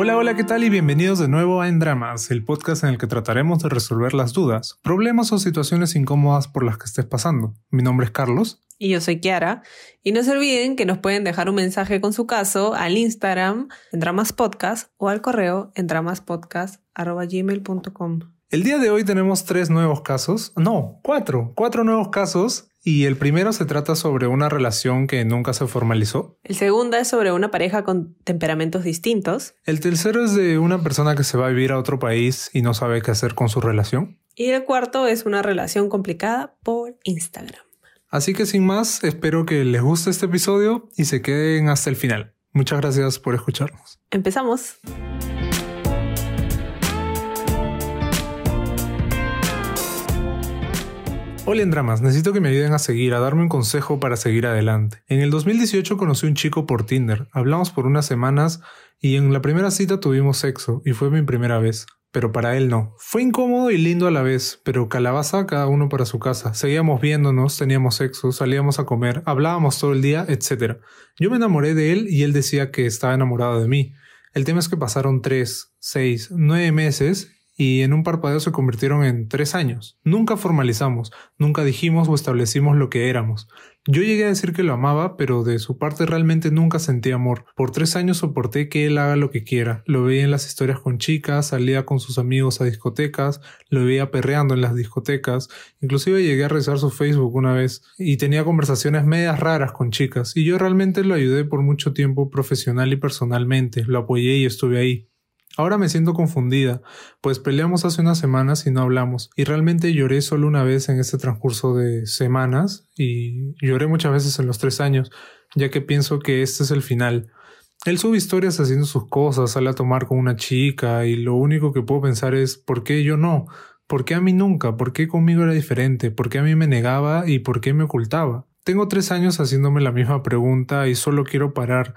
Hola, hola, ¿qué tal? Y bienvenidos de nuevo a En Dramas, el podcast en el que trataremos de resolver las dudas, problemas o situaciones incómodas por las que estés pasando. Mi nombre es Carlos. Y yo soy Kiara. Y no se olviden que nos pueden dejar un mensaje con su caso al Instagram en Dramas Podcast o al correo en dramaspodcast.gmail.com. El día de hoy tenemos tres nuevos casos. No, cuatro. Cuatro nuevos casos y el primero se trata sobre una relación que nunca se formalizó. El segundo es sobre una pareja con temperamentos distintos. El tercero es de una persona que se va a vivir a otro país y no sabe qué hacer con su relación. Y el cuarto es una relación complicada por Instagram. Así que sin más, espero que les guste este episodio y se queden hasta el final. Muchas gracias por escucharnos. Empezamos. Hola en dramas, necesito que me ayuden a seguir, a darme un consejo para seguir adelante. En el 2018 conocí a un chico por Tinder, hablamos por unas semanas y en la primera cita tuvimos sexo y fue mi primera vez, pero para él no. Fue incómodo y lindo a la vez, pero calabaza cada uno para su casa. Seguíamos viéndonos, teníamos sexo, salíamos a comer, hablábamos todo el día, etc. Yo me enamoré de él y él decía que estaba enamorado de mí. El tema es que pasaron tres, seis, nueve meses y en un parpadeo se convirtieron en tres años. Nunca formalizamos, nunca dijimos o establecimos lo que éramos. Yo llegué a decir que lo amaba, pero de su parte realmente nunca sentí amor. Por tres años soporté que él haga lo que quiera. Lo veía en las historias con chicas, salía con sus amigos a discotecas, lo veía perreando en las discotecas, inclusive llegué a rezar su Facebook una vez y tenía conversaciones medias raras con chicas, y yo realmente lo ayudé por mucho tiempo profesional y personalmente, lo apoyé y estuve ahí. Ahora me siento confundida, pues peleamos hace unas semanas y no hablamos, y realmente lloré solo una vez en este transcurso de semanas, y lloré muchas veces en los tres años, ya que pienso que este es el final. Él sube historias haciendo sus cosas, sale a tomar con una chica, y lo único que puedo pensar es ¿por qué yo no? ¿Por qué a mí nunca? ¿Por qué conmigo era diferente? ¿Por qué a mí me negaba y por qué me ocultaba? Tengo tres años haciéndome la misma pregunta y solo quiero parar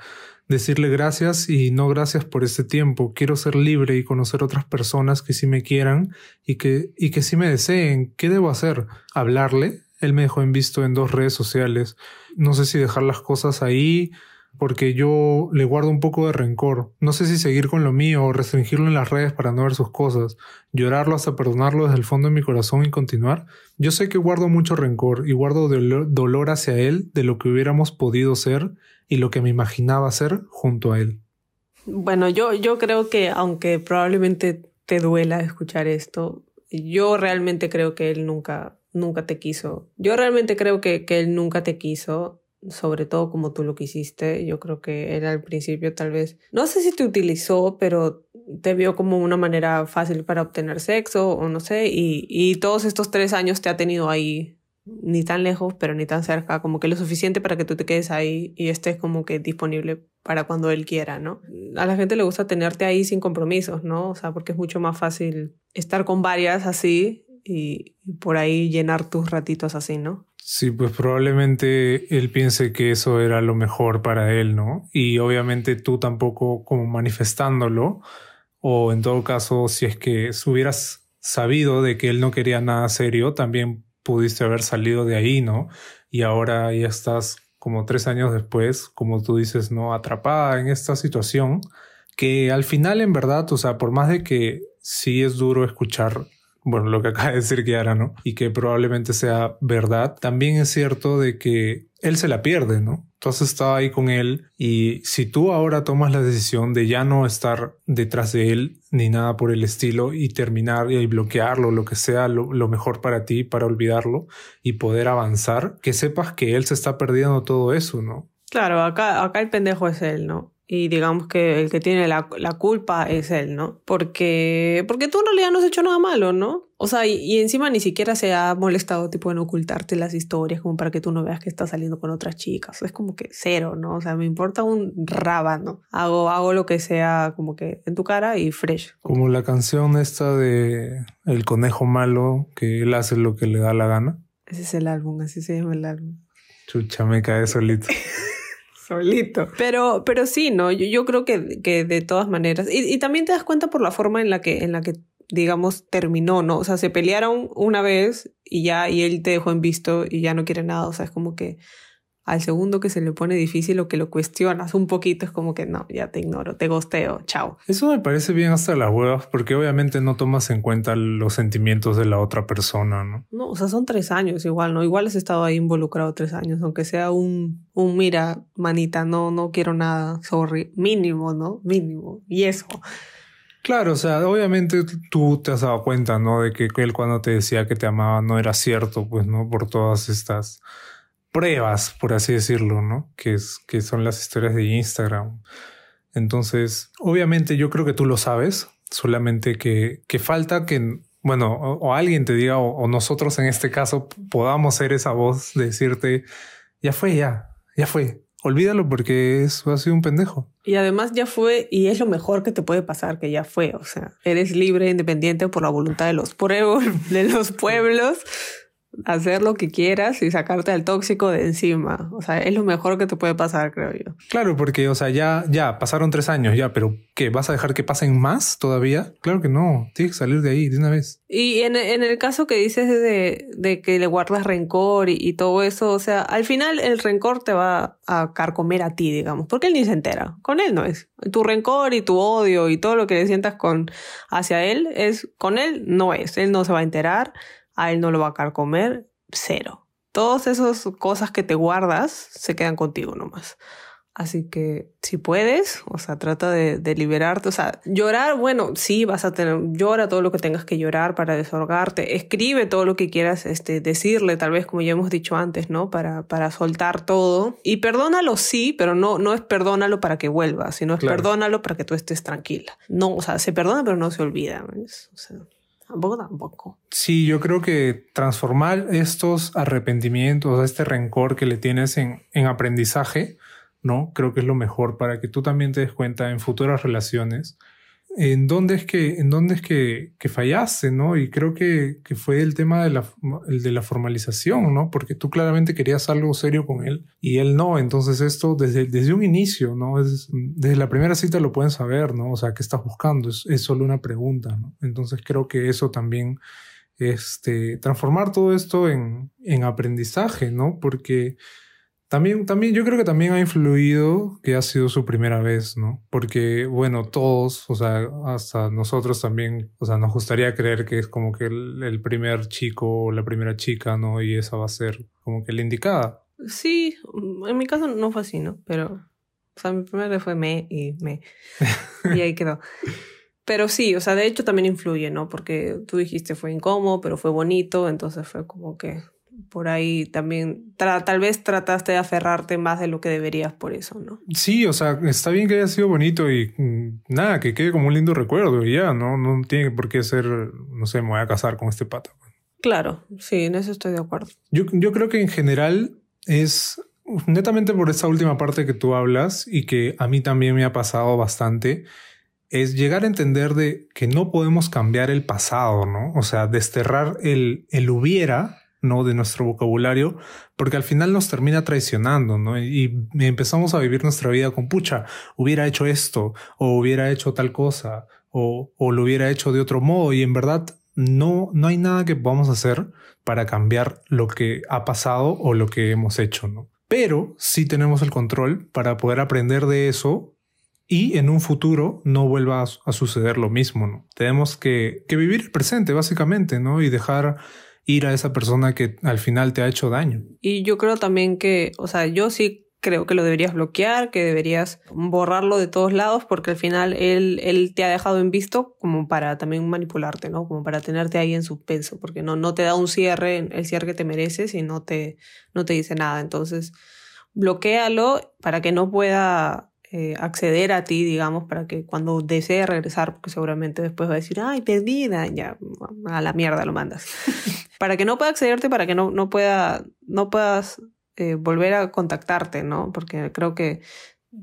decirle gracias y no gracias por este tiempo. Quiero ser libre y conocer otras personas que sí me quieran y que, y que sí me deseen. ¿Qué debo hacer? ¿Hablarle? Él me dejó en visto en dos redes sociales. No sé si dejar las cosas ahí porque yo le guardo un poco de rencor. No sé si seguir con lo mío o restringirlo en las redes para no ver sus cosas, llorarlo hasta perdonarlo desde el fondo de mi corazón y continuar. Yo sé que guardo mucho rencor y guardo dolor hacia él de lo que hubiéramos podido ser y lo que me imaginaba ser junto a él. Bueno, yo, yo creo que aunque probablemente te duela escuchar esto, yo realmente creo que él nunca, nunca te quiso. Yo realmente creo que, que él nunca te quiso, sobre todo como tú lo quisiste. Yo creo que él al principio tal vez, no sé si te utilizó, pero te vio como una manera fácil para obtener sexo o no sé, y, y todos estos tres años te ha tenido ahí ni tan lejos, pero ni tan cerca, como que lo suficiente para que tú te quedes ahí y estés como que disponible para cuando él quiera, ¿no? A la gente le gusta tenerte ahí sin compromisos, ¿no? O sea, porque es mucho más fácil estar con varias así y, por ahí llenar tus ratitos así, ¿no? Sí, pues probablemente él piense que eso era lo mejor para él, ¿no? Y obviamente tú tampoco como manifestándolo, o en todo caso, si es que hubieras sabido de que él no quería nada serio, también pudiste haber salido de ahí, ¿no? Y ahora ya estás como tres años después, como tú dices, ¿no? Atrapada en esta situación que al final en verdad, o sea, por más de que sí es duro escuchar bueno, lo que acaba de decir Kiara, ¿no? Y que probablemente sea verdad, también es cierto de que él se la pierde, ¿no? Tú has estado ahí con él y si tú ahora tomas la decisión de ya no estar detrás de él ni nada por el estilo y terminar y bloquearlo, lo que sea lo, mejor para ti, para olvidarlo y poder avanzar, que sepas que él se está perdiendo todo eso, ¿no? Claro, acá, acá el pendejo es él, ¿no? Y digamos que el que tiene la, la, culpa es él, ¿no? Porque, porque tú en realidad no has hecho nada malo, ¿no? O sea, y, y, encima ni siquiera se ha molestado tipo en ocultarte las historias como para que tú no veas que estás saliendo con otras chicas. Es como que cero, ¿no? O sea, me importa un rábano. Hago, hago lo que sea como que en tu cara y fresh. Como la canción esta de El conejo malo, que él hace lo que le da la gana. Ese es el álbum, así se llama el álbum. Chucha, me cae solito. Pero, pero sí, ¿no? Yo, yo creo que, que, de todas maneras. Y, y, también te das cuenta por la forma en la que, en la que, digamos, terminó, ¿no? O sea, se pelearon una vez y ya, y él te dejó en visto y ya no quiere nada. O sea, es como que al segundo que se le pone difícil o que lo cuestionas un poquito, es como que no, ya te ignoro, te gosteo, chao. Eso me parece bien hasta las huevas, porque obviamente no tomas en cuenta los sentimientos de la otra persona, ¿no? No, o sea, son tres años igual, ¿no? Igual has estado ahí involucrado tres años, aunque sea un, un mira, manita, no, no quiero nada, sorry, mínimo, ¿no? Mínimo. Y eso. Claro, o sea, obviamente tú te has dado cuenta, ¿no? De que él cuando te decía que te amaba no era cierto, pues, ¿no? Por todas estas pruebas, por así decirlo, ¿no? Que, es, que son las historias de Instagram. Entonces, obviamente yo creo que tú lo sabes, solamente que, que falta que, bueno, o, alguien te diga, o, nosotros en este caso podamos ser esa voz de decirte, ya fue, ya, ya fue. Olvídalo porque eso ha sido un pendejo. Y además ya fue, y es lo mejor que te puede pasar, que ya fue. O sea, eres libre, independiente por la voluntad de los pueblos, de los pueblos hacer lo que quieras y sacarte al tóxico de encima. O sea, es lo mejor que te puede pasar, creo yo. Claro, porque, o sea, ya, ya pasaron tres años ya, pero ¿qué? ¿Vas a dejar que pasen más todavía? Claro que no, tienes que salir de ahí de una vez. Y en, en el caso que dices de, de que le guardas rencor y, y, todo eso, o sea, al final el rencor te va a carcomer a ti, digamos, porque él ni se entera. Con él no es. Tu rencor y tu odio y todo lo que le sientas con hacia él es, con él no es. Él no se va a enterar a él no lo va a comer, cero. Todas esas cosas que te guardas se quedan contigo nomás. Así que si puedes, o sea, trata de, liberarte. O sea, llorar, bueno, sí, vas a tener, llora todo lo que tengas que llorar para desahogarte. Escribe todo lo que quieras este, decirle, tal vez como ya hemos dicho antes, ¿no? Para, para soltar todo. Y perdónalo, sí, pero no, no es perdónalo para que vuelva, sino es perdónalo para que tú estés tranquila. No, o sea, se perdona, pero no se olvida. O sea, Tampoco, tampoco. Sí, yo creo que transformar estos arrepentimientos, este rencor que le tienes en, en aprendizaje, ¿no? Creo que es lo mejor para que tú también te des cuenta en futuras relaciones en dónde es que, en dónde es que, que fallaste, ¿no? Y creo que, que, fue el tema de la, el de la formalización, ¿no? Porque tú claramente querías algo serio con él y él no. Entonces esto desde, desde un inicio, ¿no? Es, desde la primera cita lo pueden saber, ¿no? O sea, ¿qué estás buscando? Es, es solo una pregunta, ¿no? Entonces creo que eso también, este, transformar todo esto en, en aprendizaje, ¿no? Porque también, también, yo creo que también ha influido que ha sido su primera vez, ¿no? Porque, bueno, todos, o sea, hasta nosotros también, o sea, nos gustaría creer que es como que el, primer chico o la primera chica, ¿no? Y esa va a ser como que la indicada. Sí, en mi caso no fue así, ¿no? Pero, o sea, mi primera vez fue me y me. y ahí quedó. Pero sí, o sea, de hecho también influye, ¿no? Porque tú dijiste fue incómodo, pero fue bonito, entonces fue como que por ahí también tal vez trataste de aferrarte más de lo que deberías por eso, ¿no? Sí, o sea, está bien que haya sido bonito y mm, nada, que quede como un lindo recuerdo y ya, ¿no? No tiene por qué ser, no sé, me voy a casar con este pata. Claro, sí, en eso estoy de acuerdo. Yo, yo creo que en general es netamente por esa última parte que tú hablas y que a mí también me ha pasado bastante, es llegar a entender de que no podemos cambiar el pasado, ¿no? O sea, desterrar el, el hubiera ¿no? De nuestro vocabulario, porque al final nos termina traicionando, ¿no? Y empezamos a vivir nuestra vida con pucha, hubiera hecho esto, o hubiera hecho tal cosa, o, o lo hubiera hecho de otro modo, y en verdad no, no hay nada que podamos hacer para cambiar lo que ha pasado o lo que hemos hecho, ¿no? Pero sí tenemos el control para poder aprender de eso y en un futuro no vuelva a, suceder lo mismo, ¿no? Tenemos que, que vivir el presente, básicamente, ¿no? Y dejar ir a esa persona que al final te ha hecho daño. Y yo creo también que, o sea, yo sí creo que lo deberías bloquear, que deberías borrarlo de todos lados, porque al final él, él te ha dejado en visto como para también manipularte, ¿no? Como para tenerte ahí en suspenso, porque no, no te da un cierre, el cierre que te mereces y no te, no te dice nada. Entonces, bloquealo para que no pueda eh, acceder a ti, digamos, para que cuando desee regresar, porque seguramente después va a decir, ay, perdida, ya a la mierda lo mandas. para que no pueda accederte, para que no, no, no puedas eh, volver a contactarte, ¿no? Porque creo que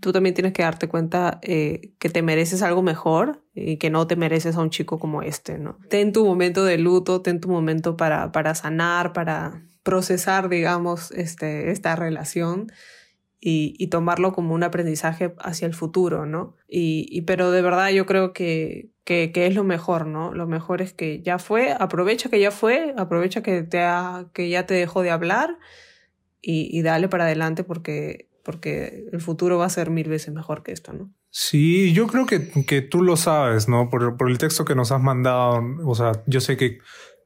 tú también tienes que darte cuenta eh, que te mereces algo mejor y que no te mereces a un chico como este, ¿no? Ten tu momento de luto, ten tu momento para, para sanar, para procesar, digamos, este, esta relación y, tomarlo como un aprendizaje hacia el futuro, ¿no? Y, pero de verdad yo creo que, que, es lo mejor, ¿no? Lo mejor es que ya fue, aprovecha que ya fue, aprovecha que, te ha, que ya te dejó de hablar y, y dale para adelante porque, porque el futuro va a ser mil veces mejor que esto, ¿no? Sí, yo creo que, que tú lo sabes, ¿no? Por, por, el texto que nos has mandado, o sea, yo sé que,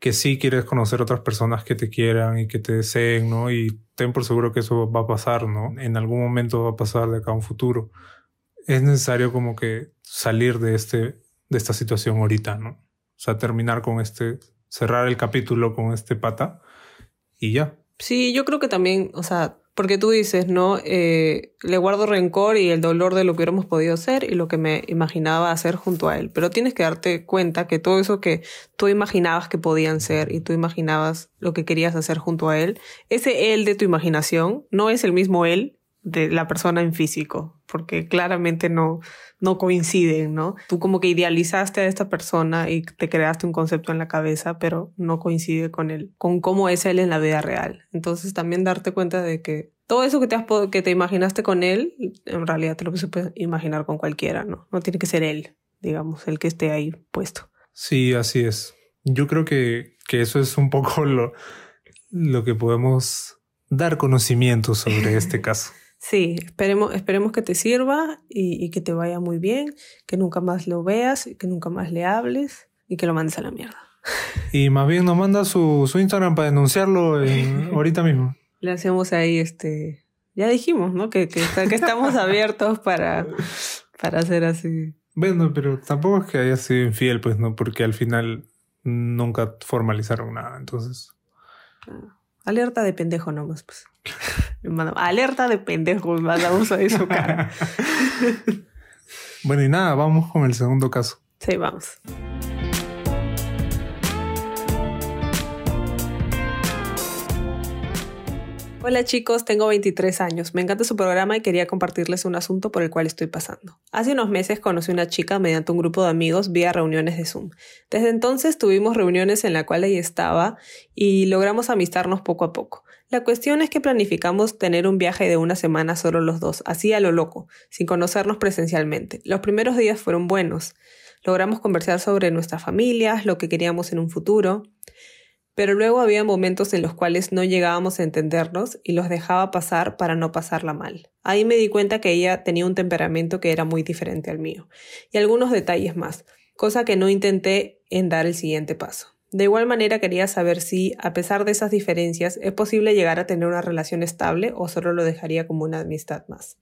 que sí quieres conocer otras personas que te quieran y que te deseen, ¿no? Y ten por seguro que eso va a pasar, ¿no? En algún momento va a pasar de acá a un futuro. Es necesario como que salir de, este, de esta situación ahorita, ¿no? O sea, terminar con este, cerrar el capítulo con este pata y ya. Sí, yo creo que también, o sea, porque tú dices, ¿no? Eh, le guardo rencor y el dolor de lo que hubiéramos podido hacer y lo que me imaginaba hacer junto a él. Pero tienes que darte cuenta que todo eso que tú imaginabas que podían ser y tú imaginabas lo que querías hacer junto a él, ese él de tu imaginación no es el mismo él de la persona en físico, porque claramente no, no coinciden, ¿no? Tú como que idealizaste a esta persona y te creaste un concepto en la cabeza, pero no coincide con él, con cómo es él en la vida real. Entonces también darte cuenta de que todo eso que te, has, que te imaginaste con él, en realidad te lo puedes imaginar con cualquiera, ¿no? No tiene que ser él, digamos, el que esté ahí puesto. Sí, así es. Yo creo que, que eso es un poco lo, lo que podemos dar conocimiento sobre este caso. Sí, esperemos, esperemos que te sirva y, y, que te vaya muy bien, que nunca más lo veas, que nunca más le hables y que lo mandes a la mierda. Y más bien nos manda su, su Instagram para denunciarlo en, ahorita mismo. Le hacemos ahí este... Ya dijimos, ¿no? Que, que, que estamos abiertos para, para hacer así. Bueno, pero tampoco es que haya sido infiel, pues, ¿no? Porque al final nunca formalizaron nada, entonces... Ah, alerta de pendejo nomás, pues. Alerta de pendejo, mandamos a su cara. bueno, y nada, vamos con el segundo caso. Sí, vamos. Hola chicos, tengo 23 años. Me encanta su programa y quería compartirles un asunto por el cual estoy pasando. Hace unos meses conocí a una chica mediante un grupo de amigos vía reuniones de Zoom. Desde entonces tuvimos reuniones en la cual ella estaba y logramos amistarnos poco a poco. La cuestión es que planificamos tener un viaje de una semana solo los dos, así a lo loco, sin conocernos presencialmente. Los primeros días fueron buenos. Logramos conversar sobre nuestras familias, lo que queríamos en un futuro pero luego había momentos en los cuales no llegábamos a entendernos y los dejaba pasar para no pasarla mal. Ahí me di cuenta que ella tenía un temperamento que era muy diferente al mío, y algunos detalles más, cosa que no intenté en dar el siguiente paso. De igual manera quería saber si, a pesar de esas diferencias, es posible llegar a tener una relación estable o solo lo dejaría como una amistad más.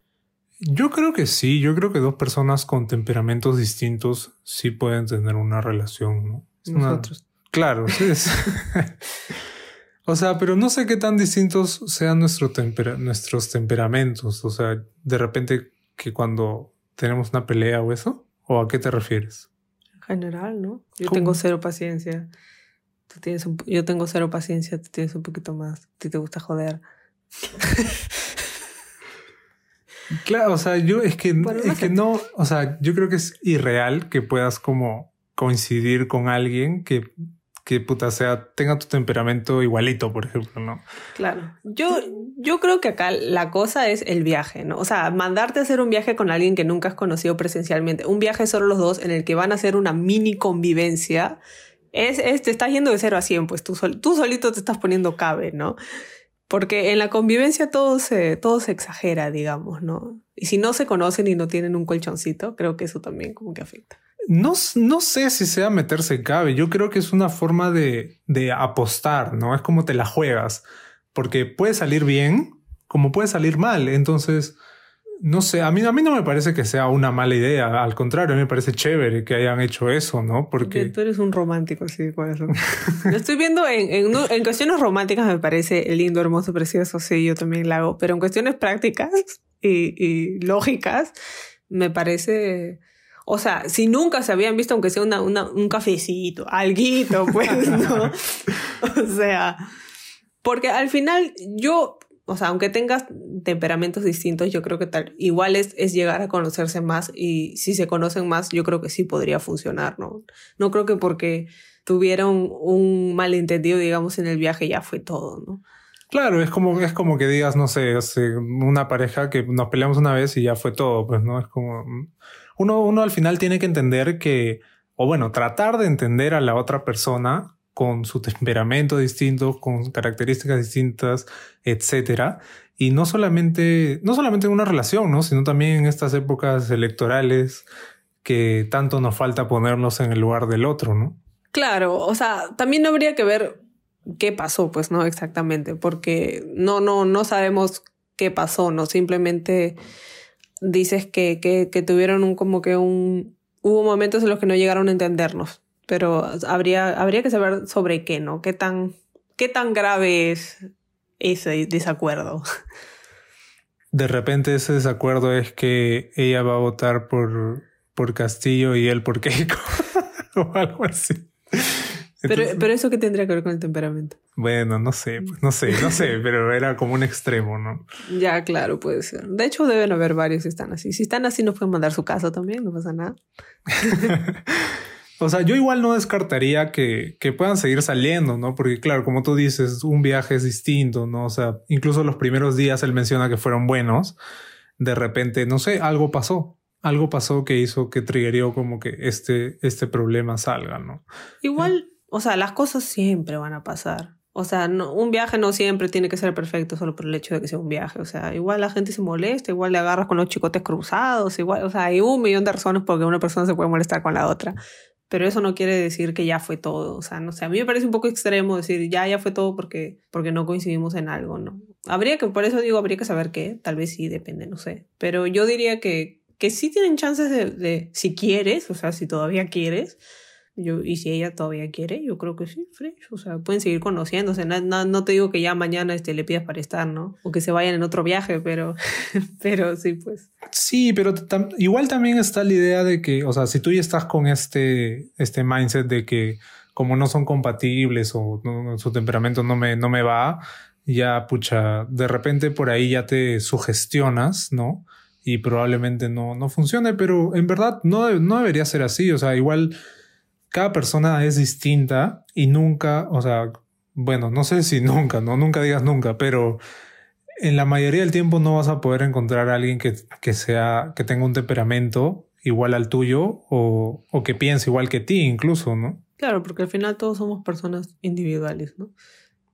Yo creo que sí, yo creo que dos personas con temperamentos distintos sí pueden tener una relación, ¿no? Nosotros. Claro, sí. o sea, pero no sé qué tan distintos sean nuestro nuestros temperamentos. O sea, de repente que cuando tenemos una pelea o eso, ¿o a qué te refieres? En general, ¿no? Yo tengo cero paciencia. Tú tienes un, yo tengo cero paciencia, tú tienes un poquito más. A ti te gusta joder. Claro, o sea, yo es que, es que no, o sea, yo creo que es irreal que puedas como coincidir con alguien que que puta sea, tenga tu temperamento igualito, por ejemplo, ¿no? Claro. Yo, yo creo que acá la cosa es el viaje, ¿no? O sea, mandarte a hacer un viaje con alguien que nunca has conocido presencialmente, un viaje solo los dos en el que van a hacer una mini convivencia, es, es te estás yendo de cero a cien, pues tú, tú solito te estás poniendo cabe, ¿no? Porque en la convivencia todo se, todo se exagera, digamos, ¿no? Y si no se conocen y no tienen un colchoncito, creo que eso también como que afecta. No, no sé si sea meterse cabe. Yo creo que es una forma de, de apostar, ¿no? Es como te la juegas. Porque puede salir bien, como puede salir mal. Entonces, no sé, a mí, a mí no me parece que sea una mala idea. Al contrario, a mí me parece chévere que hayan hecho eso, ¿no? Porque... Tú eres un romántico, sí, por eso. Lo estoy viendo en, en, en, cuestiones románticas, me parece lindo, hermoso, precioso, sí, yo también la hago. Pero en cuestiones prácticas y, y lógicas, me parece o sea, si nunca se habían visto, aunque sea un cafecito, alguito, pues, ¿no? o sea, porque al final yo, o sea, aunque tengas temperamentos distintos, yo creo que tal, igual es, es llegar a conocerse más y si se conocen más, yo creo que sí podría funcionar, ¿no? No creo que porque tuvieron un malentendido, digamos, en el viaje ya fue todo, ¿no? Claro, es como, es como que digas, no sé, una pareja que nos peleamos una vez y ya fue todo, pues, ¿no? Es como uno, uno al final tiene que entender que, o bueno, tratar de entender a la otra persona con su temperamento distinto, con características distintas, etcétera. Y no solamente, no solamente en una relación, ¿no? Sino también en estas épocas electorales que tanto nos falta ponernos en el lugar del otro, ¿no? Claro, o sea, también habría que ver qué pasó, pues, ¿no? Exactamente, porque no, no, no sabemos qué pasó, ¿no? Simplemente dices que, que, tuvieron un como que un... Hubo momentos en los que no llegaron a entendernos, pero habría, habría que saber sobre qué, ¿no? ¿Qué tan, qué tan grave es ese desacuerdo? De repente ese desacuerdo es que ella va a votar por, por Castillo y él por Keiko o algo así pero, pero eso qué tendría que ver con el temperamento. Bueno, no sé, pues, no sé, no sé, pero era como un extremo, ¿no? Ya, claro, puede ser. De hecho, deben haber varios que están así. Si están así, nos pueden mandar su caso también, no pasa nada. o sea, yo igual no descartaría que, que puedan seguir saliendo, ¿no? Porque claro, como tú dices, un viaje es distinto, ¿no? O sea, incluso los primeros días él menciona que fueron buenos. De repente, no sé, algo pasó algo pasó que hizo que triggerió como que este, este problema salga, ¿no? Igual o sea, las cosas siempre van a pasar. O sea, no, un viaje no siempre tiene que ser perfecto solo por el hecho de que sea un viaje. O sea, igual la gente se molesta, igual le agarras con los chicotes cruzados, igual, o sea, hay un millón de razones por una persona se puede molestar con la otra. Pero eso no quiere decir que ya fue todo. O sea, no sé, a mí me parece un poco extremo decir ya, ya fue todo porque, porque no coincidimos en algo, ¿no? Habría que, por eso digo, habría que saber qué. Tal vez sí, depende, no sé. Pero yo diría que, que sí tienen chances de, de si quieres, o sea, si todavía quieres, yo, y si ella todavía quiere, yo creo que sí, fresh. O sea, pueden seguir conociéndose. No, no, no, te digo que ya mañana este, le pidas para estar, ¿no? O que se vayan en otro viaje, pero, pero sí, pues. Sí, pero igual también está la idea de que, o sea, si tú ya estás con este, este mindset de que como no son compatibles o su temperamento no me, no me va, ya, pucha, de repente por ahí ya te sugestionas, ¿no? Y probablemente no, no funcione, pero en verdad no, no debería ser así. O sea, igual cada persona es distinta y nunca, o sea, bueno, no sé si nunca, no, nunca digas nunca, pero en la mayoría del tiempo no vas a poder encontrar a alguien que, que sea, que tenga un temperamento igual al tuyo o, o que piense igual que ti incluso, ¿no? Claro, porque al final todos somos personas individuales, ¿no?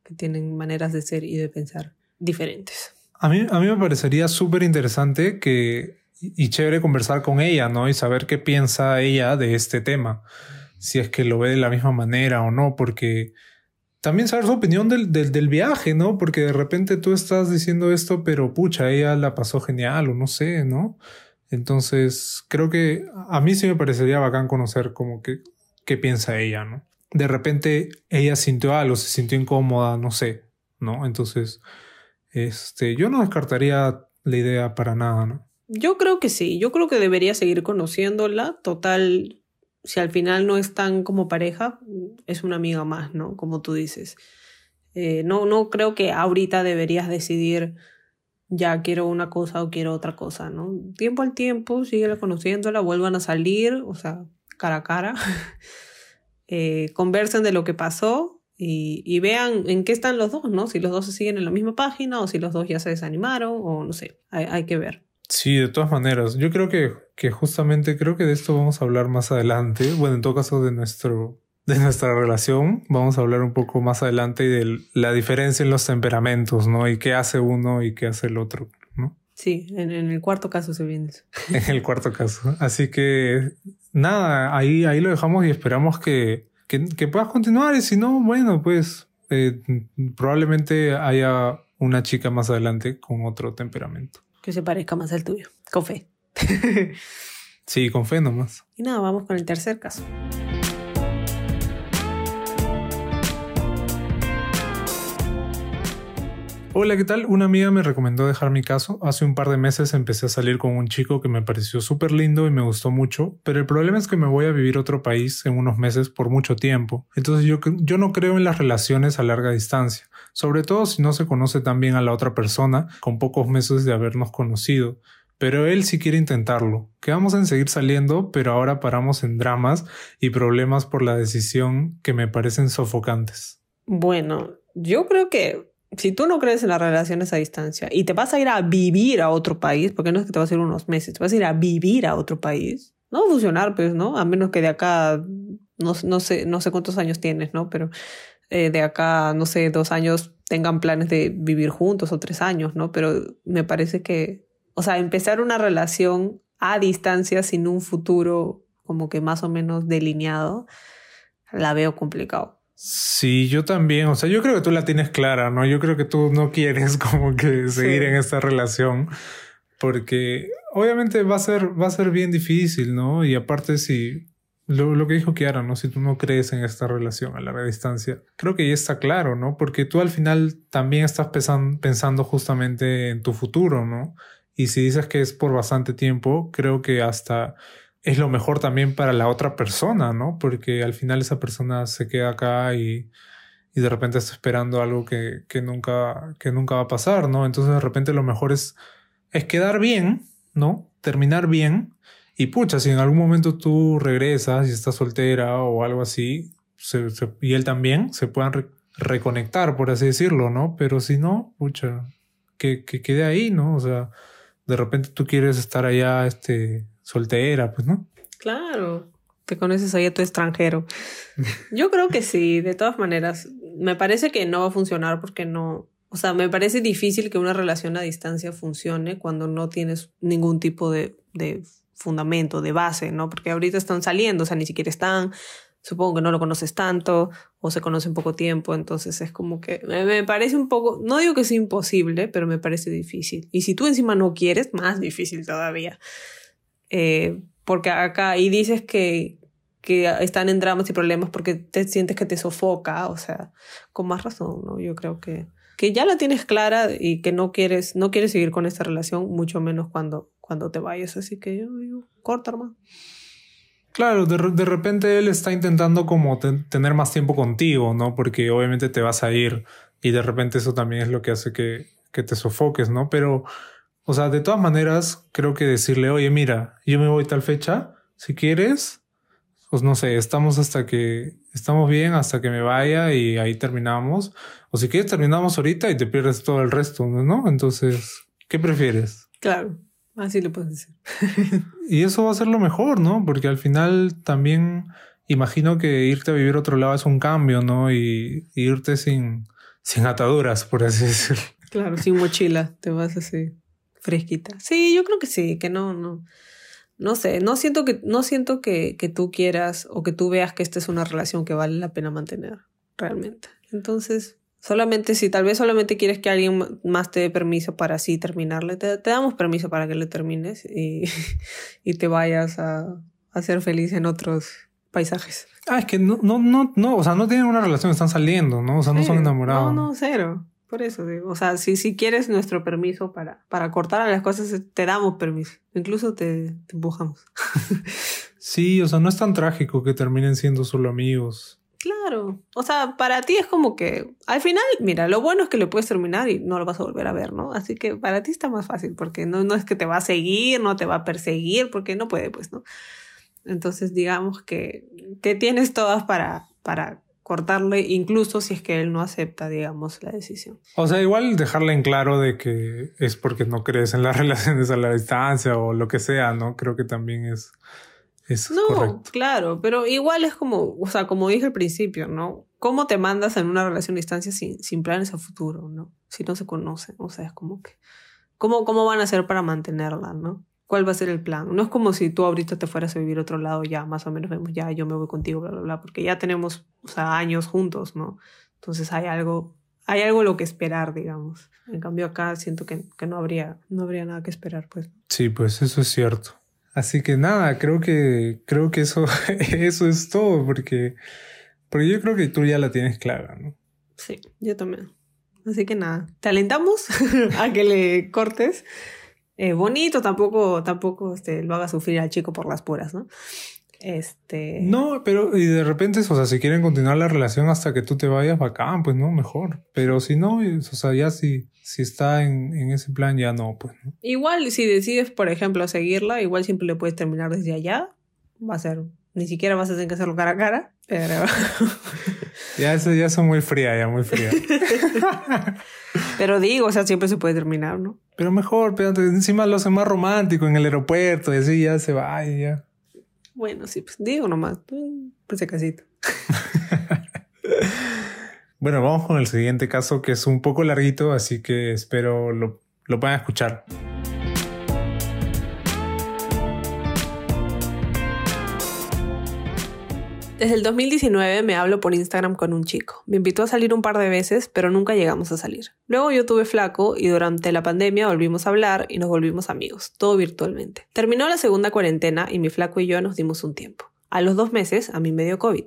Que tienen maneras de ser y de pensar diferentes. A mí, a mí me parecería súper interesante que, y chévere conversar con ella, ¿no? Y saber qué piensa ella de este tema si es que lo ve de la misma manera o no, porque también saber su opinión del, del, viaje, ¿no? Porque de repente tú estás diciendo esto, pero pucha, ella la pasó genial o no sé, ¿no? Entonces, creo que a mí sí me parecería bacán conocer como que qué piensa ella, ¿no? De repente ella sintió algo, se sintió incómoda, no sé, ¿no? Entonces, este, yo no descartaría la idea para nada, ¿no? Yo creo que sí, yo creo que debería seguir conociéndola. Total, si al final no están como pareja, es una amiga más, ¿no? Como tú dices. Eh, no, no creo que ahorita deberías decidir ya quiero una cosa o quiero otra cosa, ¿no? Tiempo al tiempo, síguela conociéndola, vuelvan a salir, o sea, cara a cara, eh, conversen de lo que pasó y, vean en qué están los dos, ¿no? Si los dos se siguen en la misma página o si los dos ya se desanimaron o no sé, hay que ver. Sí, de todas maneras. Yo creo que, que justamente creo que de esto vamos a hablar más adelante. Bueno, en todo caso de nuestro de nuestra relación. Vamos a hablar un poco más adelante de la diferencia en los temperamentos, ¿no? Y qué hace uno y qué hace el otro, ¿no? Sí, en, en el cuarto caso se viene eso. en el cuarto caso. Así que nada, ahí, ahí lo dejamos y esperamos que, que, que puedas continuar. Y si no, bueno, pues eh, probablemente haya una chica más adelante con otro temperamento que se parezca más al tuyo. Con fe. sí, con fe nomás. Y nada, vamos con el tercer caso. Hola, ¿qué tal? Una amiga me recomendó dejar mi caso. Hace un par de meses empecé a salir con un chico que me pareció súper lindo y me gustó mucho, pero el problema es que me voy a vivir a otro país en unos meses por mucho tiempo. Entonces yo, yo no creo en las relaciones a larga distancia sobre todo si no se conoce tan bien a la otra persona con pocos meses de habernos conocido. Pero él sí quiere intentarlo. Quedamos en seguir saliendo, pero ahora paramos en dramas y problemas por la decisión que me parecen sofocantes. Bueno, yo creo que si tú no crees en las relaciones a distancia y te vas a ir a vivir a otro país, porque no es que te vas a ir unos meses, te vas a ir a vivir a otro país, no va a funcionar, pues, ¿no? A menos que de acá no, no, sé, no sé cuántos años tienes, ¿no? Pero eh, de acá, no sé, dos años tengan planes de vivir juntos o tres años, ¿no? Pero me parece que, o sea, empezar una relación a distancia sin un futuro como que más o menos delineado, la veo complicado. Sí, yo también. O sea, yo creo que tú la tienes clara, ¿no? Yo creo que tú no quieres como que seguir en esta relación porque obviamente va a ser, va a ser bien difícil, ¿no? Y aparte si lo, lo que dijo Kiara, ¿no? Si tú no crees en esta relación a larga distancia, creo que ya está claro, ¿no? Porque tú al final también estás pensando justamente en tu futuro, ¿no? Y si dices que es por bastante tiempo, creo que hasta es lo mejor también para la otra persona, ¿no? Porque al final esa persona se queda acá y, y de repente está esperando algo que, que, nunca, que nunca va a pasar, ¿no? Entonces de repente lo mejor es, es quedar bien, ¿no? Terminar bien. Y pucha, si en algún momento tú regresas y estás soltera o algo así, y él también, se puedan reconectar, por así decirlo, ¿no? Pero si no, pucha, que, que quede ahí, ¿no? O sea, de repente tú quieres estar allá, este, soltera, pues, ¿no? Claro, te conoces ahí a tu extranjero. Yo creo que sí, de todas maneras. Me parece que no va a funcionar porque no. O sea, me parece difícil que una relación a distancia funcione cuando no tienes ningún tipo de, de fundamento, de base, ¿no? Porque ahorita están saliendo, o sea, ni siquiera están, supongo que no lo conoces tanto o se conocen poco tiempo, entonces es como que me, parece un poco, no digo que sea imposible, pero me parece difícil. Y si tú encima no quieres, más difícil todavía. Eh, porque acá, y dices que, que están en dramas y problemas porque te sientes que te sofoca, o sea, con más razón, ¿no? Yo creo que, que ya la tienes clara y que no quieres, no quieres seguir con esta relación, mucho menos cuando, cuando te vayas, así que yo digo, corta, hermano. Claro, de, de, repente él está intentando como tener más tiempo contigo, ¿no? Porque obviamente te vas a ir y de repente eso también es lo que hace que, que te sofoques, ¿no? Pero o sea, de todas maneras, creo que decirle, oye, mira, yo me voy tal fecha, si quieres, pues no sé, estamos hasta que, estamos bien hasta que me vaya y ahí terminamos. O si quieres, terminamos ahorita y te pierdes todo el resto, ¿no? Entonces, ¿qué prefieres? Claro, así lo puedes decir. y eso va a ser lo mejor, ¿no? Porque al final también imagino que irte a vivir a otro lado es un cambio, ¿no? Y, y irte sin, sin ataduras, por así decirlo. Claro, sin mochila, te vas así fresquita. Sí, yo creo que sí, que no, no. No sé, no siento que, no siento que, que tú quieras o que tú veas que esta es una relación que vale la pena mantener, realmente. Entonces, solamente si tal vez solamente quieres que alguien más te dé permiso para así terminarle, te, damos permiso para que le termines y, y te vayas a, a, ser feliz en otros paisajes. Ah, es que no, no, no, no, o sea, no tienen una relación, están saliendo, ¿no? O sea, no son enamorados. No, no, cero. Por eso digo, o sea, si, si quieres nuestro permiso para, para cortar a las cosas, te damos permiso. Incluso te, te empujamos. sí, o sea, no es tan trágico que terminen siendo solo amigos. Claro, o sea, para ti es como que al final, mira, lo bueno es que le puedes terminar y no lo vas a volver a ver, ¿no? Así que para ti está más fácil porque no, no es que te va a seguir, no te va a perseguir, porque no puede, pues, ¿no? Entonces, digamos que, que tienes todas para, para cortarle, incluso si es que él no acepta, digamos, la decisión. O sea, igual dejarle en claro de que es porque no crees en las relaciones a la distancia o lo que sea, ¿no? Creo que también es, es no, claro, pero igual es como, o sea, como dije al principio, ¿no? ¿Cómo te mandas en una relación a distancia sin, sin planes a futuro, ¿no? Si no se conocen, o sea, es como que, ¿cómo, cómo van a hacer para mantenerla, ¿no? Cuál va a ser el plan. No es como si tú ahorita te fueras a vivir a otro lado, ya más o menos vemos, ya yo me voy contigo, bla, bla, bla, porque ya tenemos o sea, años juntos, ¿no? Entonces hay algo, hay algo lo que esperar, digamos. En cambio acá siento que, que no, habría, no habría nada que esperar, pues. Sí, pues eso es cierto. Así que nada, creo que, creo que eso, eso es todo, porque, porque yo creo que tú ya la tienes clara, ¿no? Sí, yo también. Así que nada, te alentamos a que le cortes eh, bonito, tampoco, tampoco este, lo haga sufrir al chico por las puras, ¿no? Este. No, pero y de repente, o sea, si quieren continuar la relación hasta que tú te vayas bacán, pues no, mejor. Pero si no, o sea, ya si, si está en, en ese plan, ya no, pues. ¿no? Igual, si decides, por ejemplo, seguirla, igual siempre le puedes terminar desde allá. Va a ser, ni siquiera vas a tener que hacerlo cara a cara, pero. ya eso ya son muy fría, ya muy fría. Pero digo, o sea, siempre se puede terminar, ¿no? Pero mejor, pero encima lo hace más romántico en el aeropuerto y así ya se va y ya. Bueno, sí, pues digo nomás, pues casito. bueno, vamos con el siguiente caso que es un poco larguito, así que espero lo, lo puedan escuchar. Desde el 2019 me hablo por Instagram con un chico. Me invitó a salir un par de veces, pero nunca llegamos a salir. Luego yo tuve flaco y durante la pandemia volvimos a hablar y nos volvimos amigos, todo virtualmente. Terminó la segunda cuarentena y mi flaco y yo nos dimos un tiempo. A los dos meses a mí me dio COVID.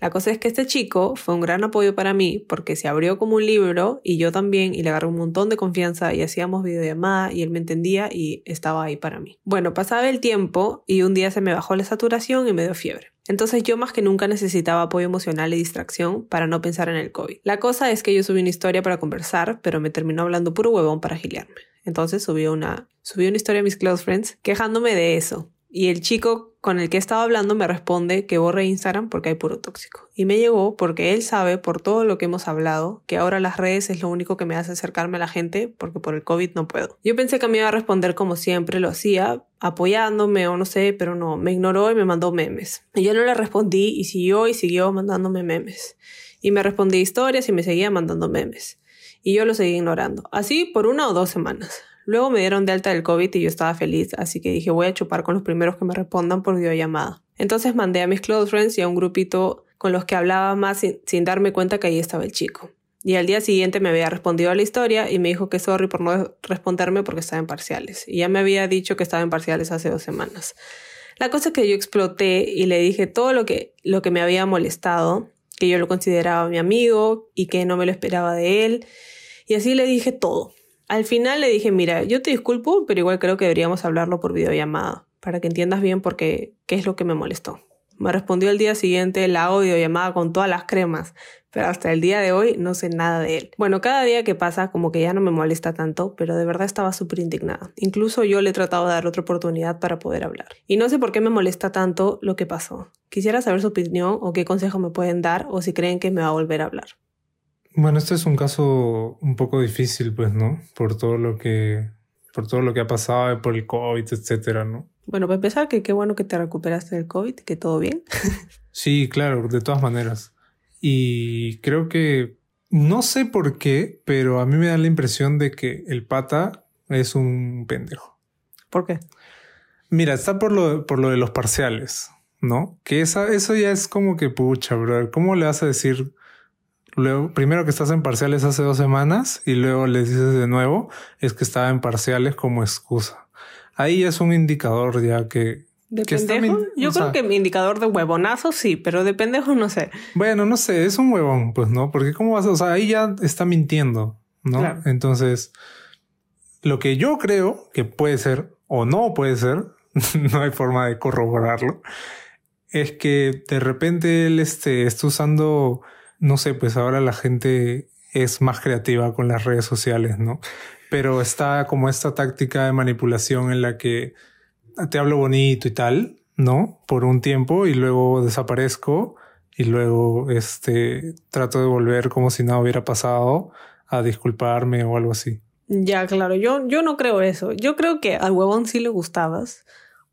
La cosa es que este chico fue un gran apoyo para mí porque se abrió como un libro y yo también y le agarré un montón de confianza y hacíamos videollamada y él me entendía y estaba ahí para mí. Bueno, pasaba el tiempo y un día se me bajó la saturación y me dio fiebre. Entonces yo más que nunca necesitaba apoyo emocional y distracción para no pensar en el COVID. La cosa es que yo subí una historia para conversar, pero me terminó hablando puro huevón para giliarme. Entonces subí una, subí una historia a mis close friends quejándome de eso, y el chico con el que estaba hablando me responde que borre Instagram porque hay puro tóxico. Y me llegó porque él sabe, por todo lo que hemos hablado, que ahora las redes es lo único que me hace acercarme a la gente porque por el COVID no puedo. Yo pensé que me iba a responder como siempre lo hacía, apoyándome o no sé, pero no, me ignoró y me mandó memes. Y yo no le respondí y siguió y siguió mandándome memes. Y me respondí historias y me seguía mandando memes. Y yo lo seguí ignorando. Así por una o dos semanas. Luego me dieron de alta del COVID y yo estaba feliz, así que dije voy a chupar con los primeros que me respondan por videollamada. Entonces mandé a mis close friends y a un grupito con los que hablaba más sin, darme cuenta que ahí estaba el chico. Y al día siguiente me había respondido a la historia y me dijo que sorry por no responderme porque estaba en parciales. Y ya me había dicho que estaba en parciales hace dos semanas. La cosa es que yo exploté y le dije todo lo que, lo que me había molestado, que yo lo consideraba mi amigo y que no me lo esperaba de él. Y así le dije todo. Al final le dije, mira, yo te disculpo, pero igual creo que deberíamos hablarlo por videollamada, para que entiendas bien por qué, es lo que me molestó. Me respondió el día siguiente, la videollamada con todas las cremas, pero hasta el día de hoy no sé nada de él. Bueno, cada día que pasa como que ya no me molesta tanto, pero de verdad estaba súper indignada. Incluso yo le he tratado de dar otra oportunidad para poder hablar. Y no sé por qué me molesta tanto lo que pasó. Quisiera saber su opinión o qué consejo me pueden dar o si creen que me va a volver a hablar. Bueno, este es un caso un poco difícil, pues, ¿no? Por todo lo que, por todo lo que ha pasado, por el COVID, etcétera, ¿no? Bueno, para empezar, que qué bueno que te recuperaste del COVID, que todo bien. sí, claro, de todas maneras. Y creo que, no sé por qué, pero a mí me da la impresión de que el pata es un pendejo. ¿Por qué? Mira, está por lo, por lo de los parciales, ¿no? Que esa, eso ya es como que pucha, bro. ¿Cómo le vas a decir? Luego, primero que estás en parciales hace dos semanas y luego le dices de nuevo, es que estaba en parciales como excusa. Ahí es un indicador ya que... ¿De pendejo? Yo creo que mi indicador de huevonazo sí, pero de pendejo no sé. Bueno, no sé, es un huevón, pues no, porque cómo vas a... O sea, ahí ya está mintiendo, ¿no? Entonces, lo que yo creo que puede ser o no puede ser, no hay forma de corroborarlo, es que de repente él este, está usando no sé, pues ahora la gente es más creativa con las redes sociales, ¿no? Pero está como esta táctica de manipulación en la que te hablo bonito y tal, ¿no? Por un tiempo y luego desaparezco y luego este trato de volver como si nada hubiera pasado a disculparme o algo así. Ya, claro, yo, yo no creo eso. Yo creo que al huevón sí le gustabas,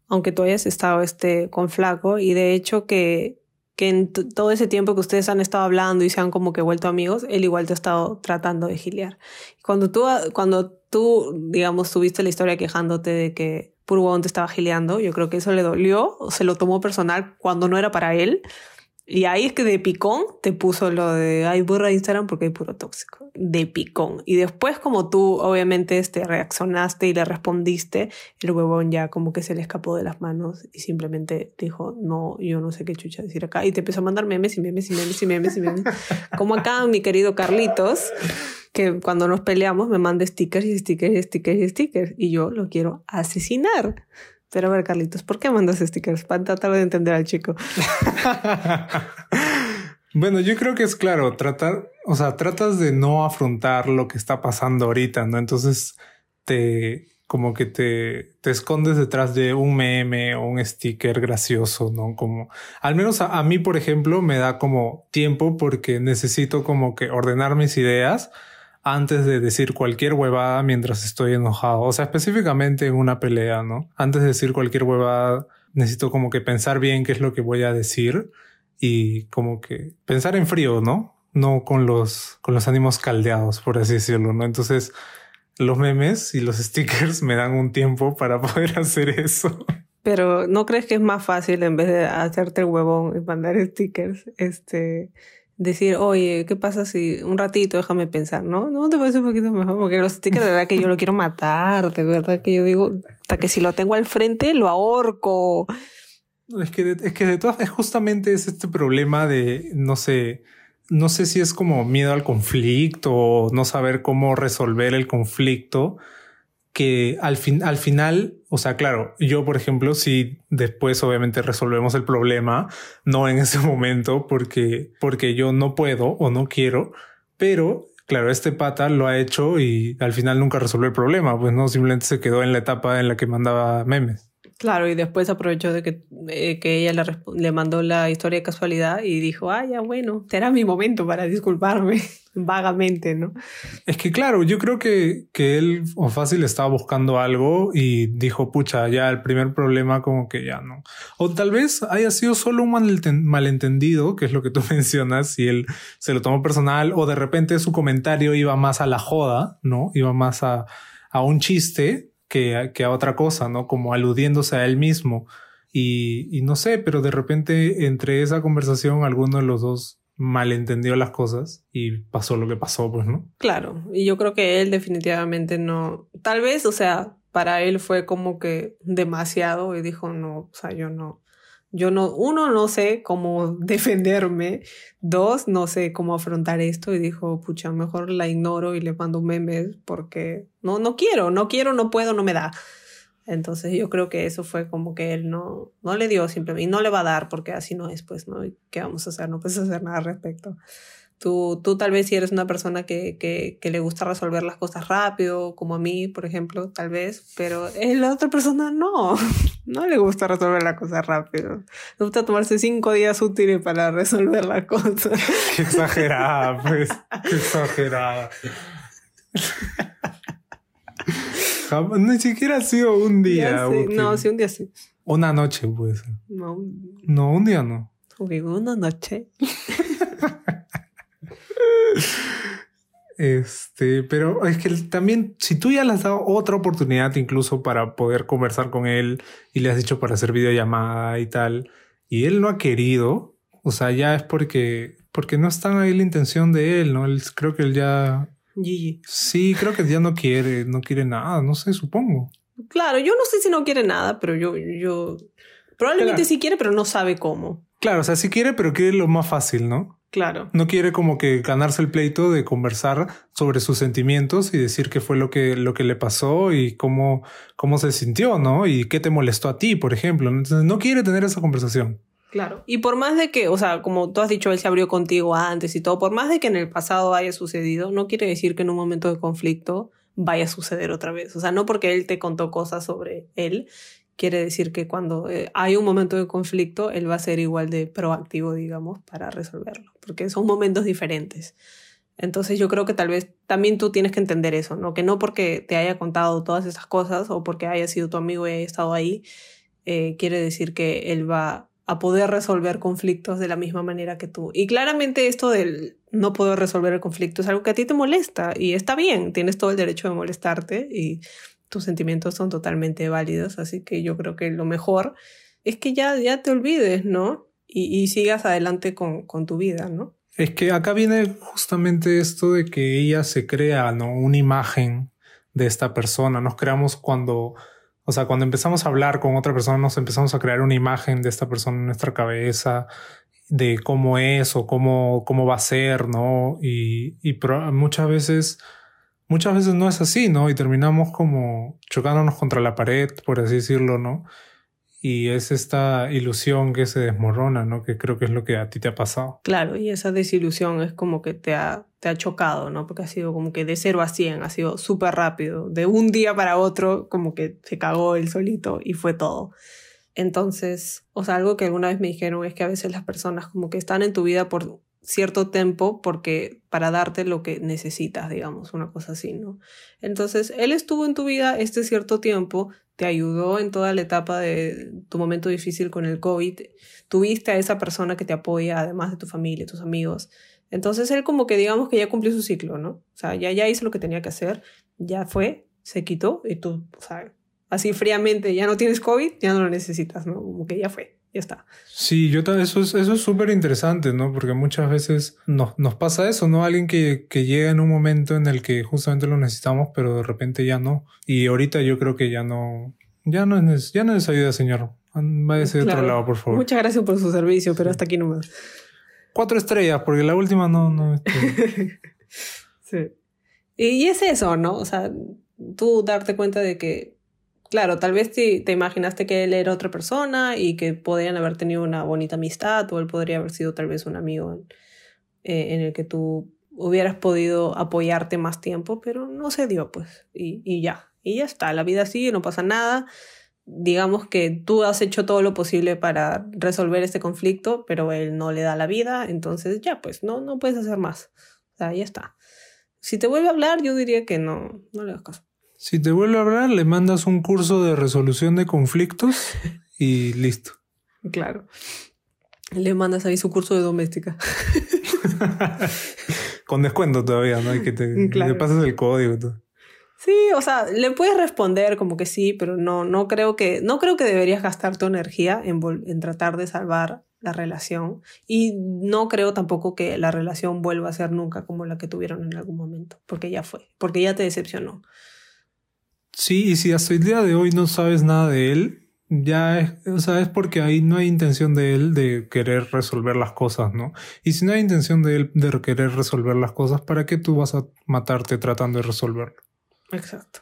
aunque tú hayas estado este, con flaco, y de hecho que que en todo ese tiempo que ustedes han estado hablando y se han como que vuelto amigos, él igual te ha estado tratando de giliar. Cuando tú, cuando tú, digamos, tuviste la historia quejándote de que Purwon te estaba gileando, yo creo que eso le dolió, o se lo tomó personal cuando no era para él, y ahí es que de picón te puso lo de hay burra Instagram porque hay puro tóxico. De picón. Y después, como tú obviamente este, reaccionaste y le respondiste, el huevón ya como que se le escapó de las manos y simplemente dijo, no, yo no sé qué chucha decir acá. Y te empezó a mandar memes y memes y memes y memes y memes. como acá mi querido Carlitos, que cuando nos peleamos me manda stickers y stickers y stickers y stickers. Y yo lo quiero asesinar. Pero a ver, Carlitos, ¿por qué mandas stickers? Para tratar de entender al chico. bueno, yo creo que es claro, tratar, o sea, tratas de no afrontar lo que está pasando ahorita, ¿no? Entonces te, como que te, te escondes detrás de un meme o un sticker gracioso, ¿no? Como, al menos a mí, por ejemplo, me da como tiempo porque necesito como que ordenar mis ideas antes de decir cualquier huevada mientras estoy enojado. O sea, específicamente en una pelea, ¿no? Antes de decir cualquier huevada, necesito como que pensar bien qué es lo que voy a decir y como que pensar en frío, ¿no? No con los, con los ánimos caldeados, por así decirlo, ¿no? Entonces, los memes y los stickers me dan un tiempo para poder hacer eso. Pero ¿no crees que es más fácil en vez de hacerte el huevón y mandar stickers, este, decir, oye, ¿qué pasa si un ratito déjame pensar, no? No te parece un poquito mejor, porque los stickers de verdad que yo lo quiero matar, de verdad que yo digo, hasta que si lo tengo al frente lo ahorco. Es que, es que de todas, es justamente es este problema de, no sé, no sé si es como miedo al conflicto o no saber cómo resolver el conflicto, que al, fin, al final, o sea, claro, yo, por ejemplo, si después obviamente resolvemos el problema, no en ese momento porque, porque yo no puedo o no quiero, pero claro, este pata lo ha hecho y al final nunca resolvió el problema, pues no, simplemente se quedó en la etapa en la que mandaba memes. Claro, y después aprovechó de que, eh, que ella le, le, mandó la historia de casualidad y dijo, ah, ya bueno, será mi momento para disculparme vagamente, ¿no? Es que claro, yo creo que, que él o fácil estaba buscando algo y dijo, pucha, ya el primer problema como que ya no. O tal vez haya sido solo un malentendido, que es lo que tú mencionas, y él se lo tomó personal, o de repente su comentario iba más a la joda, ¿no? Iba más a, a un chiste que, a otra cosa, ¿no? Como aludiéndose a él mismo. Y, y, no sé, pero de repente entre esa conversación alguno de los dos malentendió las cosas y pasó lo que pasó, pues, ¿no? Claro, y yo creo que él definitivamente no, tal vez, o sea, para él fue como que demasiado y dijo, no, o sea, yo no, yo no, uno, no sé cómo defenderme, dos, no sé cómo afrontar esto y dijo, pucha, mejor la ignoro y le mando memes porque no, no quiero, no quiero, no puedo, no me da. Entonces yo creo que eso fue como que él no, no le dio simplemente y no le va a dar porque así no es, pues, ¿no? ¿Qué vamos a hacer? No puedes hacer nada al respecto. Tú, tú tal vez si eres una persona que, que, que, le gusta resolver las cosas rápido, como a mí, por ejemplo, tal vez, pero la otra persona no, no le gusta resolver las cosas rápido. Le gusta tomarse cinco días útiles para resolver las cosas. Qué exagerada, pues, qué exagerada. Ni siquiera ha sido un día. No, sí, un día sí. Una noche, pues. No. No, un día no. Una noche. Este, pero es que también, si tú ya le has dado otra oportunidad incluso para poder conversar con él y le has dicho para hacer videollamada y tal, y él no ha querido, o sea, ya es porque, porque no está ahí la intención de él, ¿no? Él, creo que él ya... Gigi. Sí, creo que ya no quiere, no quiere nada, no sé, supongo. Claro, yo no sé si no quiere nada, pero yo, yo, probablemente sí quiere, pero no sabe cómo. Claro, o sea, sí quiere, pero quiere lo más fácil, ¿no? Claro. No quiere como que ganarse el pleito de conversar sobre sus sentimientos y decir qué fue lo que, lo que le pasó y cómo, cómo se sintió, ¿no? Y qué te molestó a ti, por ejemplo. Entonces no quiere tener esa conversación. Claro. Y por más de que, o sea, como tú has dicho, él se abrió contigo antes y todo, por más de que en el pasado haya sucedido, no quiere decir que en un momento de conflicto vaya a suceder otra vez. O sea, no porque él te contó cosas sobre él, quiere decir que cuando eh, hay un momento de conflicto, él va a ser igual de proactivo, digamos, para resolverlo, porque son momentos diferentes. Entonces yo creo que tal vez también tú tienes que entender eso, ¿no? Que no porque te haya contado todas esas cosas o porque haya sido tu amigo y haya estado ahí, eh, quiere decir que él va a poder resolver conflictos de la misma manera que tú. Y claramente esto del no poder resolver el conflicto es algo que a ti te molesta y está bien, tienes todo el derecho de molestarte y tus sentimientos son totalmente válidos, así que yo creo que lo mejor es que ya, ya te olvides, ¿no? Y, sigas adelante con, con, tu vida, ¿no? Es que acá viene justamente esto de que ella se crea, ¿no? Una imagen de esta persona. Nos creamos cuando, o sea, cuando empezamos a hablar con otra persona, nos empezamos a crear una imagen de esta persona en nuestra cabeza, de cómo es o cómo, cómo va a ser, ¿no? Y, y muchas veces muchas veces no es así, ¿no? Y terminamos como chocándonos contra la pared, por así decirlo, ¿no? Y es esta ilusión que se desmorona, ¿no? Que creo que es lo que a ti te ha pasado. Claro, y esa desilusión es como que te ha, te ha chocado, ¿no? Porque ha sido como que de cero a cien, ha sido súper rápido. De un día para otro, como que se cagó el solito y fue todo. Entonces, o sea, algo que alguna vez me dijeron es que a veces las personas como que están en tu vida por cierto tiempo porque para darte lo que necesitas, digamos, una cosa así, ¿no? Entonces, él estuvo en tu vida este cierto tiempo, te ayudó en toda la etapa de tu momento difícil con el COVID. Tuviste a esa persona que te apoya, además de tu familia, tus amigos. Entonces él como que digamos que ya cumplió su ciclo, ¿no? O sea, ya, ya hizo lo que tenía que hacer, ya fue, se quitó y tú, o sea, así fríamente, ya no tienes COVID, ya no lo necesitas, ¿no? Como que ya fue, ya está. Sí, yo eso es eso es súper interesante, ¿no? Porque muchas veces nos, nos pasa eso, ¿no? Alguien que, que llega en un momento en el que justamente lo necesitamos, pero de repente ya no. Y ahorita yo creo que ya no, ya no es, ya no es ayuda, señor. Váyase de otro lado, por favor. Muchas gracias por su servicio, pero hasta aquí nomás cuatro estrellas, porque la última no, no. Este. sí. Y es eso, ¿no? O sea, tú darte cuenta de que, claro, tal vez te, te, imaginaste que él era otra persona y que podrían haber tenido una bonita amistad o él podría haber sido tal vez un amigo en, eh, el que tú hubieras podido apoyarte más tiempo, pero no se dio, pues, y, y ya. Y ya está, la vida sigue, no pasa nada digamos que tú has hecho todo lo posible para resolver este conflicto, pero él no le da la vida, entonces ya, pues no, no puedes hacer más. O sea, ya está. Si te vuelve a hablar, yo diría que no, no le das caso. Si te vuelve a hablar, le mandas un curso de resolución de conflictos y listo. Claro. Le mandas ahí su curso de doméstica. Con descuento todavía, ¿no? Y que te, le pases el código. Todo. Sí, o sea, le puedes responder como que sí, pero no, no creo que, no creo que deberías gastar tu energía en, en tratar de salvar la relación. Y no creo tampoco que la relación vuelva a ser nunca como la que tuvieron en algún momento, porque ya fue, porque ya te decepcionó. Sí, y si hasta el día de hoy no sabes nada de él, ya es, o sea, es porque ahí no hay intención de él de querer resolver las cosas, ¿no? Y si no hay intención de él de querer resolver las cosas, ¿para qué tú vas a matarte tratando de resolverlo? Exacto.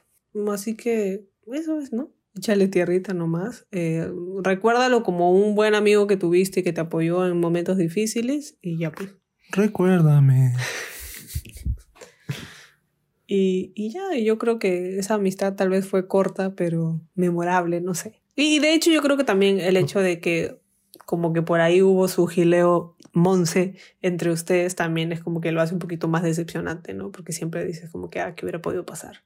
Así que eso es, ¿no? Échale tierrita nomás. Eh, recuérdalo como un buen amigo que tuviste y que te apoyó en momentos difíciles y ya pues. Recuérdame. y, y ya, yo creo que esa amistad tal vez fue corta, pero memorable, no sé. Y de hecho yo creo que también el hecho de que como que por ahí hubo su gileo Monse entre ustedes también es como que lo hace un poquito más decepcionante, ¿no? Porque siempre dices como que, ah, que hubiera podido pasar.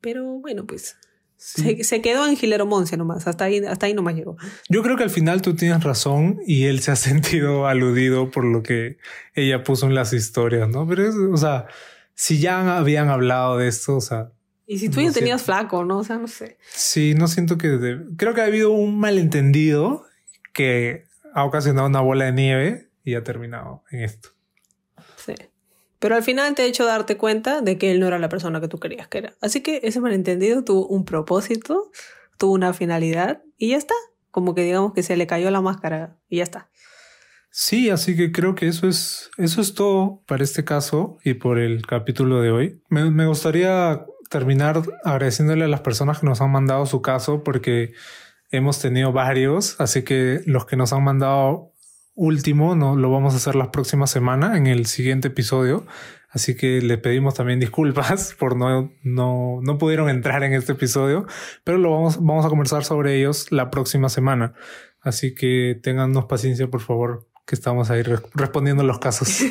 Pero bueno, pues se, se, quedó en Gilero Monse nomás, hasta ahí, hasta ahí nomás llegó. Yo creo que al final tú tienes razón y él se ha sentido aludido por lo que ella puso en las historias, ¿no? Pero es, o sea, si ya habían hablado de esto, o sea... Y si tú ya tenías flaco, ¿no? O sea, no sé. Sí, no siento que... Creo que ha habido un malentendido que ha ocasionado una bola de nieve y ha terminado en esto. Sí. Pero al final te ha hecho darte cuenta de que él no era la persona que tú querías que era. Así que ese malentendido tuvo un propósito, tuvo una finalidad y ya está. Como que digamos que se le cayó la máscara y ya está. Sí, así que creo que eso es, eso es todo para este caso y por el capítulo de hoy. Me, gustaría terminar agradeciéndole a las personas que nos han mandado su caso porque hemos tenido varios, así que los que nos han mandado último no lo vamos a hacer la próxima semana en el siguiente episodio. Así que le pedimos también disculpas por no, no, no pudieron entrar en este episodio, pero lo vamos, vamos a conversar sobre ellos la próxima semana. Así que tengannos paciencia, por favor, que estamos ahí respondiendo los casos.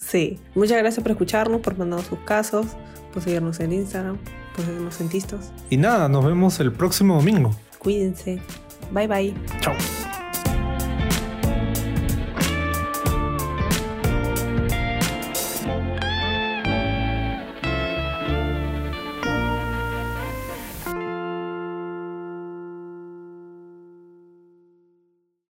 Sí, muchas gracias por escucharnos, por mandarnos sus casos, por seguirnos en Instagram, por seguirnos en Tistos. Y nada, nos vemos el próximo domingo. Cuídense. Bye bye. Chao.